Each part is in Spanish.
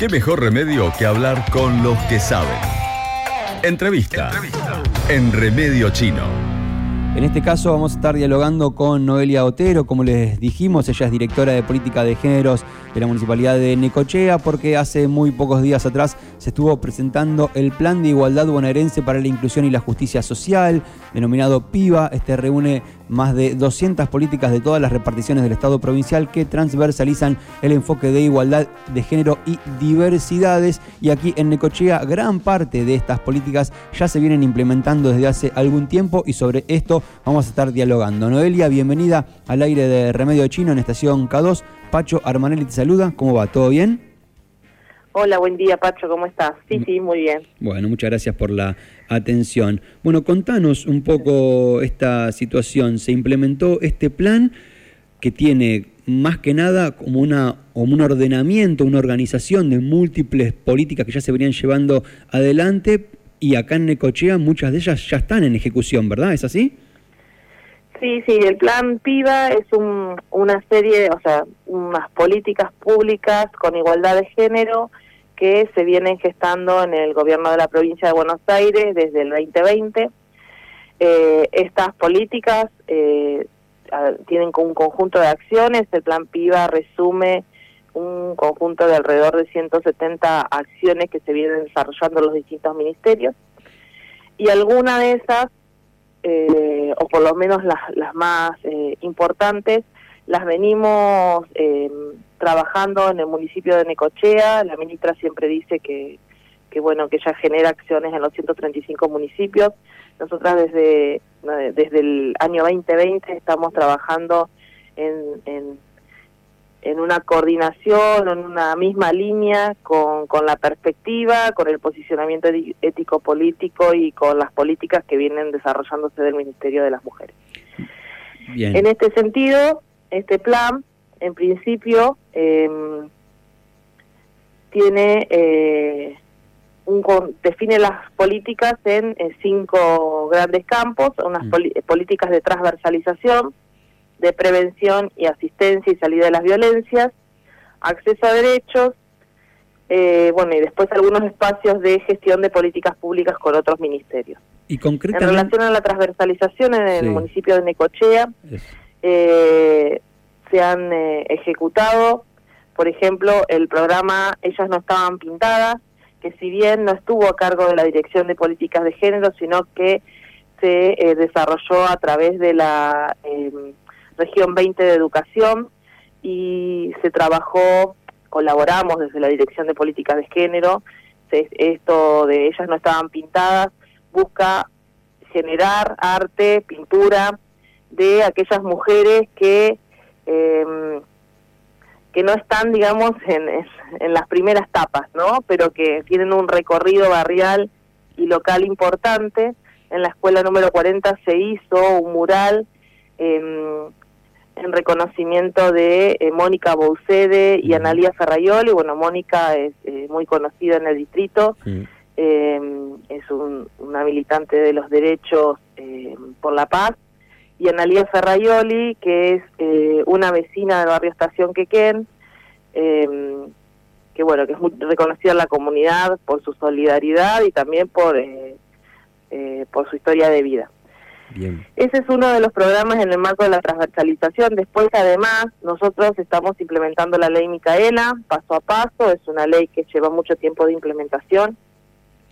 ¿Qué mejor remedio que hablar con los que saben? Entrevista, en Remedio Chino. En este caso vamos a estar dialogando con Noelia Otero, como les dijimos, ella es directora de política de géneros de la Municipalidad de Necochea, porque hace muy pocos días atrás se estuvo presentando el Plan de Igualdad Bonaerense para la Inclusión y la Justicia Social, denominado PIVA. Este reúne más de 200 políticas de todas las reparticiones del Estado provincial que transversalizan el enfoque de igualdad de género y diversidades. Y aquí en Necochea gran parte de estas políticas ya se vienen implementando desde hace algún tiempo y sobre esto vamos a estar dialogando. Noelia, bienvenida al aire de Remedio Chino en estación K2. Pacho Armanelli te saluda. ¿Cómo va? ¿Todo bien? Hola, buen día, Pacho, ¿cómo estás? Sí, sí, muy bien. Bueno, muchas gracias por la atención. Bueno, contanos un poco esta situación. Se implementó este plan que tiene más que nada como, una, como un ordenamiento, una organización de múltiples políticas que ya se venían llevando adelante y acá en Necochea muchas de ellas ya están en ejecución, ¿verdad? ¿Es así? Sí, sí, el plan PIVA es una serie, o sea, unas políticas públicas con igualdad de género que se vienen gestando en el gobierno de la provincia de Buenos Aires desde el 2020. Eh, estas políticas eh, tienen un conjunto de acciones, el plan PIVA resume un conjunto de alrededor de 170 acciones que se vienen desarrollando en los distintos ministerios y alguna de esas eh, o por lo menos las, las más eh, importantes, las venimos eh, trabajando en el municipio de Necochea. La ministra siempre dice que, que bueno que ella genera acciones en los 135 municipios. Nosotras desde desde el año 2020 estamos trabajando en, en en una coordinación, en una misma línea con, con la perspectiva, con el posicionamiento ético-político y con las políticas que vienen desarrollándose del Ministerio de las Mujeres. En este sentido, este plan, en principio, em, tiene eh, un, define las políticas en, cinco grandes campos, unas mm. políticas de transversalización, de prevención y asistencia y salida de las violencias, acceso a derechos, eh, bueno, y después algunos espacios de gestión de políticas públicas con otros ministerios. Y concretamente... En relación a la transversalización en el municipio de Necochea, eh, se han eh, ejecutado, por ejemplo, el programa Ellas no estaban pintadas, que si bien no estuvo a cargo de la Dirección de Políticas de Género, sino que se desarrolló a través de la em, región 20 de educación y se trabajó, colaboramos desde la Dirección de Políticas de Género, esto de ellas no estaban pintadas, busca generar arte, pintura de aquellas mujeres que em, que no están, digamos, en, en las primeras tapas, ¿no? Pero que tienen un recorrido barrial y local importante. En la escuela número 40 se hizo un mural eh, en reconocimiento de eh, Mónica Boucede y Analia Ferrayoli. Bueno, Mónica es eh, muy conocida en el distrito, em, es una militante de los derechos em, por la paz. Y Analia Ferrayoli, que es eh, una vecina del barrio Estación Quequén, em, que bueno, que es muy reconocida en la comunidad por su solidaridad y también por, por su historia de vida. Ese es uno de los programas en el marco de la transversalización. Después, además, nosotros estamos implementando la ley Micaela paso a paso. Es una ley que lleva mucho tiempo de implementación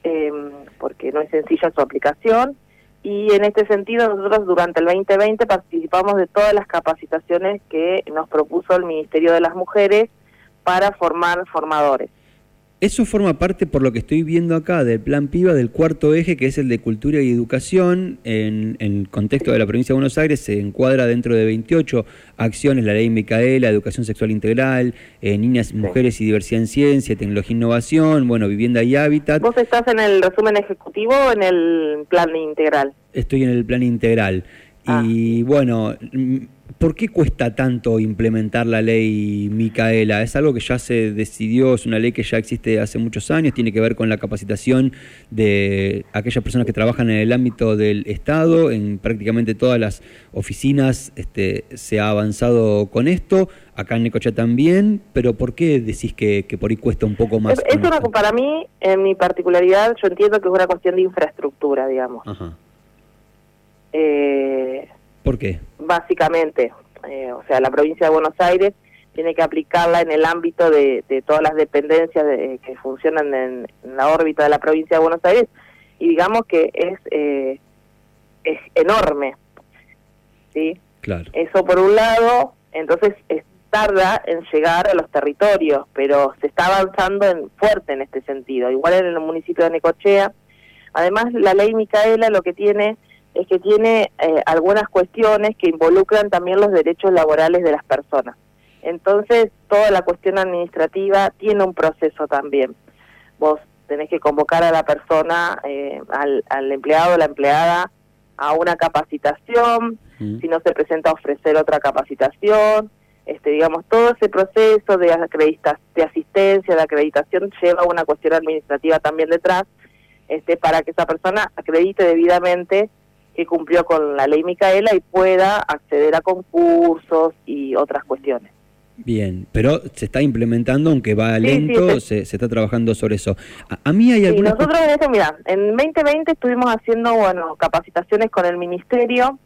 em, porque no es sencilla su aplicación. Y en este sentido, nosotros durante el 2020 participamos de todas las capacitaciones que nos propuso el Ministerio de las Mujeres para formar formadores. Eso forma parte, por lo que estoy viendo acá, del plan PIBA del cuarto eje, que es el de cultura y educación. En, el contexto de la provincia de Buenos Aires se encuadra dentro de 28 acciones, la ley Micaela, educación sexual integral, eh, niñas, mujeres y diversidad en ciencia, tecnología e innovación, bueno, vivienda y hábitat. ¿Vos estás en el resumen ejecutivo o en el plan integral? Estoy en el plan integral. Y ah. bueno ¿Por qué cuesta tanto implementar la ley Micaela? ¿Es algo que ya se decidió, es una ley que ya existe hace muchos años, tiene que ver con la capacitación de aquellas personas que trabajan en el ámbito del Estado, en prácticamente todas las oficinas este, se ha avanzado con esto, acá en Necochea también, pero ¿por qué decís que, por ahí cuesta un poco más? Es, una, para mí, en mi particularidad, yo entiendo que es una cuestión de infraestructura, digamos. Ajá. Eh, ¿Por qué? Básicamente, eh, o sea, la provincia de Buenos Aires tiene que aplicarla en el ámbito de, todas las dependencias que funcionan en, la órbita de la provincia de Buenos Aires y digamos que es eh, es enorme, sí. Claro. Eso por un lado, entonces tarda en llegar a los territorios, pero se está avanzando en, fuerte en este sentido. Igual en el municipio de Necochea. Además, la ley Micaela lo que tiene es que tiene eh, algunas cuestiones que involucran también los derechos laborales de las personas. Entonces, toda la cuestión administrativa tiene un proceso también. Vos tenés que convocar a la persona, eh, al, al, empleado o la empleada, a una capacitación, mm. si no se presenta a ofrecer otra capacitación, este, digamos, todo ese proceso de, acredita de asistencia, de acreditación, lleva una cuestión administrativa también detrás, este, para que esa persona acredite debidamente que cumplió con la ley Micaela y pueda acceder a concursos y otras cuestiones. Bien, pero se está implementando, aunque va lento, se, está trabajando sobre eso. A, mí hay algunas... nosotros en eso, mira, en 2020 estuvimos haciendo, bueno, capacitaciones con el Ministerio,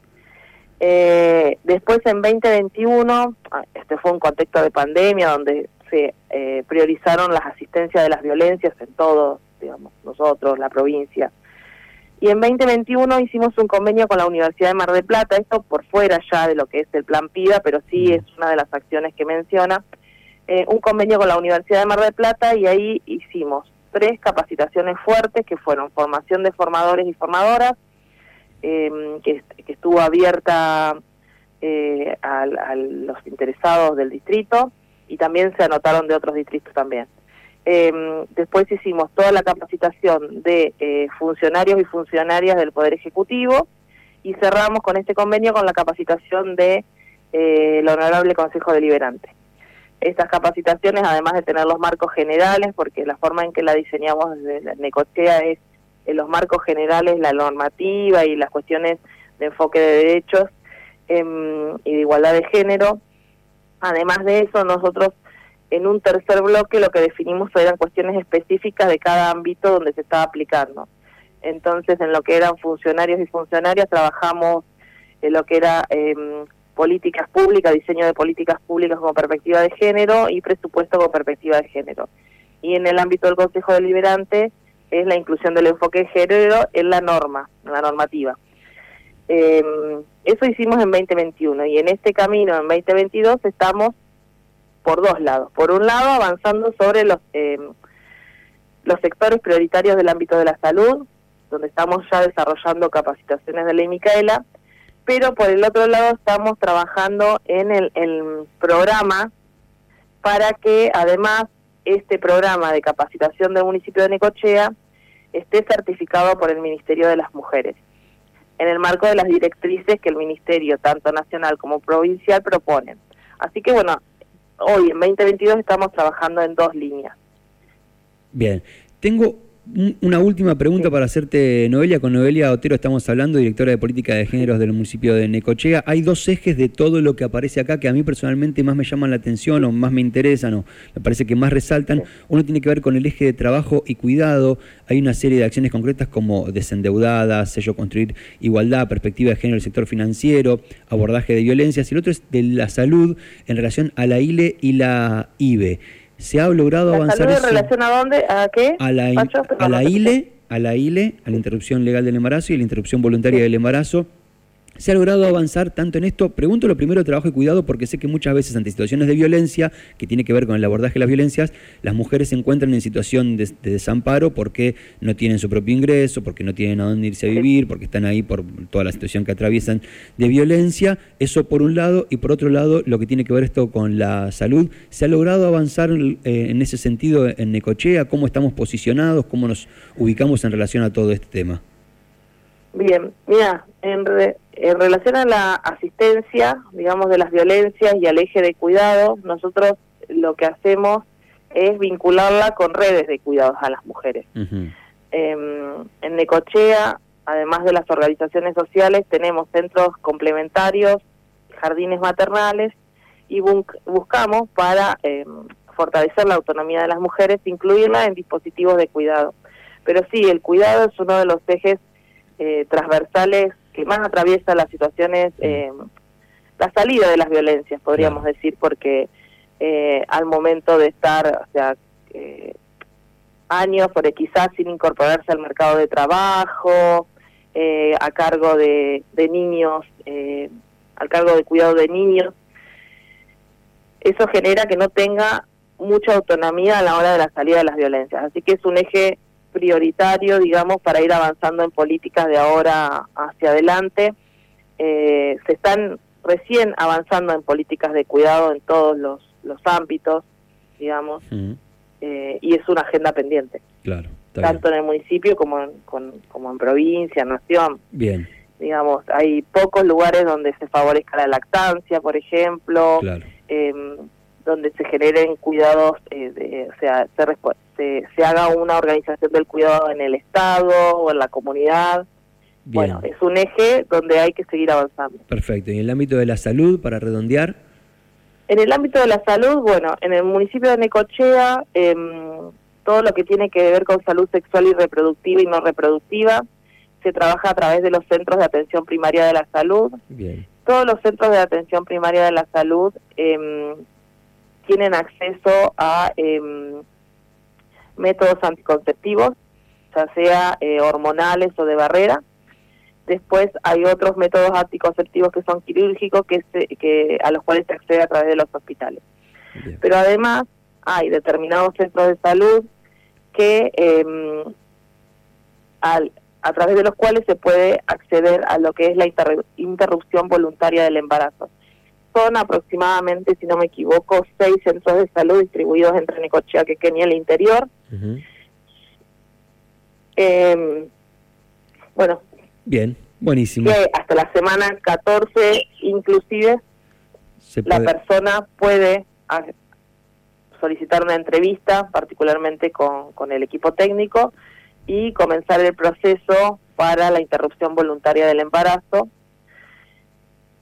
eh, después en 2021, ah, este fue un contexto de pandemia donde se eh, priorizaron las asistencias de las violencias en todos, digamos, nosotros, la provincia. Y en 2021 hicimos un convenio con la Universidad de Mar del Plata, esto por fuera ya de lo que es el plan PIDA, pero sí mm. es una de las acciones que menciona, eh, un convenio con la Universidad de Mar del Plata y ahí hicimos tres capacitaciones fuertes que fueron formación de formadores y formadoras, em, que, estuvo abierta eh, a los interesados del distrito y también se anotaron de otros distritos también. Eh, después hicimos toda la capacitación de eh, funcionarios y funcionarias del Poder Ejecutivo y cerramos con este convenio con la capacitación de eh, el Honorable Consejo Deliberante. Estas capacitaciones, además de tener los marcos generales, porque la forma en que la diseñamos desde la Necochea es en los marcos generales, la normativa y las cuestiones de enfoque de derechos em, y de igualdad de género. Además de eso, nosotros en un tercer bloque lo que definimos eran cuestiones específicas de cada ámbito donde se estaba aplicando. Entonces, en lo que eran funcionarios y funcionarias, trabajamos en lo que era em, políticas públicas, diseño de políticas públicas como perspectiva de género y presupuesto como perspectiva de género. Y en el ámbito del Consejo Deliberante es la inclusión del enfoque de género en la norma, en la normativa. Em, eso hicimos en 2021 y en este camino, en 2022, estamos por dos lados. Por un lado, avanzando sobre los, eh, los sectores prioritarios del ámbito de la salud, donde estamos ya desarrollando capacitaciones de ley Micaela, pero por el otro lado estamos trabajando en el, el programa para que además este programa de capacitación del municipio de Necochea esté certificado por el Ministerio de las Mujeres, en el marco de las directrices que el Ministerio, tanto nacional como provincial, proponen. Así que bueno, hoy en 2022 estamos trabajando en dos líneas. Bien, tengo una última pregunta para hacerte, Noelia. Con Noelia Otero estamos hablando, directora de Política de Géneros del municipio de Necochea. Hay dos ejes de todo lo que aparece acá que a mí personalmente más me llaman la atención o más me interesan o me parece que más resaltan. Uno tiene que ver con el eje de trabajo y cuidado. Hay una serie de acciones concretas como desendeudadas, sello construir igualdad, perspectiva de género del sector financiero, abordaje de violencias. Y el otro es de la salud en relación a la ILE y la IBE se ha logrado avanzar. ¿En relación a dónde? ¿A qué? A la, a la ILE, a la ILE, a la interrupción legal del embarazo y la interrupción voluntaria del embarazo ¿Se ha logrado avanzar tanto en esto? Pregunto lo primero, trabajo y cuidado, porque sé que muchas veces ante situaciones de violencia, que tiene que ver con el abordaje de las violencias, las mujeres se encuentran en situación de, desamparo porque no tienen su propio ingreso, porque no tienen a dónde irse a vivir, porque están ahí por toda la situación que atraviesan de violencia. Eso por un lado, y por otro lado, lo que tiene que ver esto con la salud. ¿Se ha logrado avanzar eh, en ese sentido en Necochea? ¿Cómo estamos posicionados? ¿Cómo nos ubicamos en relación a todo este tema? Bien, mira, en, en relación a la asistencia, digamos, de las violencias y al eje de cuidado, nosotros lo que hacemos es vincularla con redes de cuidados a las mujeres. Em, en Necochea, además de las organizaciones sociales, tenemos centros complementarios, jardines maternales y buscamos para em, fortalecer la autonomía de las mujeres, incluirla en dispositivos de cuidado. Pero sí, el cuidado es uno de los ejes eh, transversales que más atraviesa las situaciones, em, la salida de las violencias, podríamos decir, porque eh, al momento de estar, o sea, eh, años, por quizás sin incorporarse al mercado de trabajo, eh, a cargo de, niños, eh, al cargo de cuidado de niños, eso genera que no tenga mucha autonomía a la hora de la salida de las violencias. Así que es un eje prioritario, digamos, para ir avanzando en políticas de ahora hacia adelante. Eh, se están recién avanzando en políticas de cuidado en todos los, los ámbitos, digamos. Eh, y es una agenda pendiente. Claro. Tanto en el municipio como en, como en provincia, nación. Bien. Digamos, hay pocos lugares donde se favorezca la lactancia, por ejemplo, em, donde se generen cuidados, eh, de, o sea, se, se, haga una organización del cuidado en el Estado o en la comunidad. Bueno, es un eje donde hay que seguir avanzando. Perfecto. ¿Y en el ámbito de la salud, para redondear? En el ámbito de la salud, bueno, en el municipio de Necochea, em, todo lo que tiene que ver con salud sexual y reproductiva y no reproductiva, se trabaja a través de los centros de atención primaria de la salud. Bien. Todos los centros de atención primaria de la salud em, tienen acceso a em, métodos anticonceptivos, ya sea eh, hormonales o de barrera, Después hay otros métodos anticonceptivos que son quirúrgicos que, que a los cuales se accede a través de los hospitales. Pero además hay determinados centros de salud que eh, a través de los cuales se puede acceder a lo que es la interrupción voluntaria del embarazo. Son aproximadamente, si no me equivoco, seis centros de salud distribuidos entre Necochea, Quequén y el interior. eh, bueno, Bien, buenísimo. Que hasta la semana 14 inclusive la persona puede solicitar una entrevista, particularmente con, con el equipo técnico, y comenzar el proceso para la interrupción voluntaria del embarazo.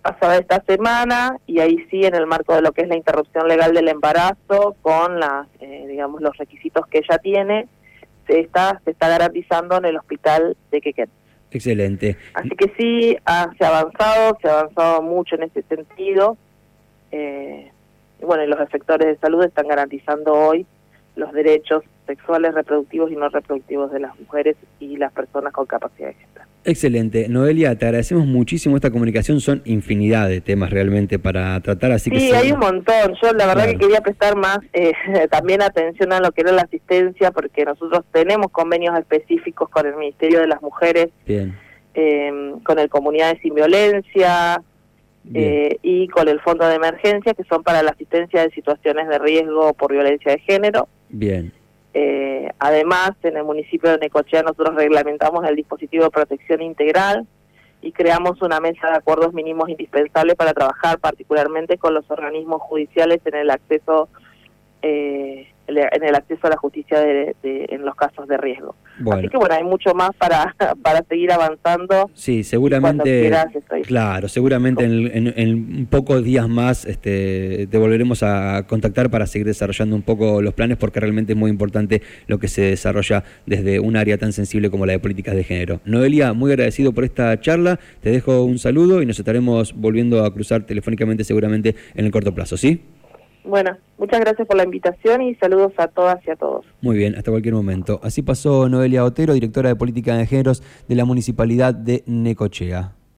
Pasada esta semana, y ahí sí, en el marco de lo que es la interrupción legal del embarazo, con las, eh, digamos, los requisitos que ella tiene, se está, se está garantizando en el hospital de Quequén. Excelente. Así que sí, se ha avanzado, se ha avanzado mucho en ese sentido. Eh, y bueno, y los efectores de salud están garantizando hoy los derechos sexuales, reproductivos y no reproductivos de las mujeres y las personas con capacidad de gestar. Excelente. Noelia, te agradecemos muchísimo esta comunicación. Son infinidad de temas realmente para tratar, así que... Sí, hay un montón. Yo la verdad que quería prestar más eh, también atención a lo que era la asistencia, porque nosotros tenemos convenios específicos con el Ministerio de las Mujeres, Bien. Em, con el Comunidades sin Violencia eh, y con el Fondo de Emergencia, que son para la asistencia de situaciones de riesgo por violencia de género. Bien. Además, en el municipio de Necochea nosotros reglamentamos el dispositivo de protección integral y creamos una mesa de acuerdos mínimos indispensables para trabajar particularmente con los organismos judiciales en el acceso eh, en el acceso a la justicia de, en los casos de riesgo. Así que bueno, hay mucho más para, para seguir avanzando. Sí, seguramente. claro, seguramente en, en, pocos días más este, te volveremos a contactar para seguir desarrollando un poco los planes porque realmente es muy importante lo que se desarrolla desde un área tan sensible como la de políticas de género. Noelia, muy agradecido por esta charla, te dejo un saludo y nos estaremos volviendo a cruzar telefónicamente seguramente en el corto plazo, ¿sí? Bueno, muchas gracias por la invitación y saludos a todas y a todos. Muy bien, hasta cualquier momento. Así pasó Noelia Otero, directora de Política de Géneros de la Municipalidad de Necochea.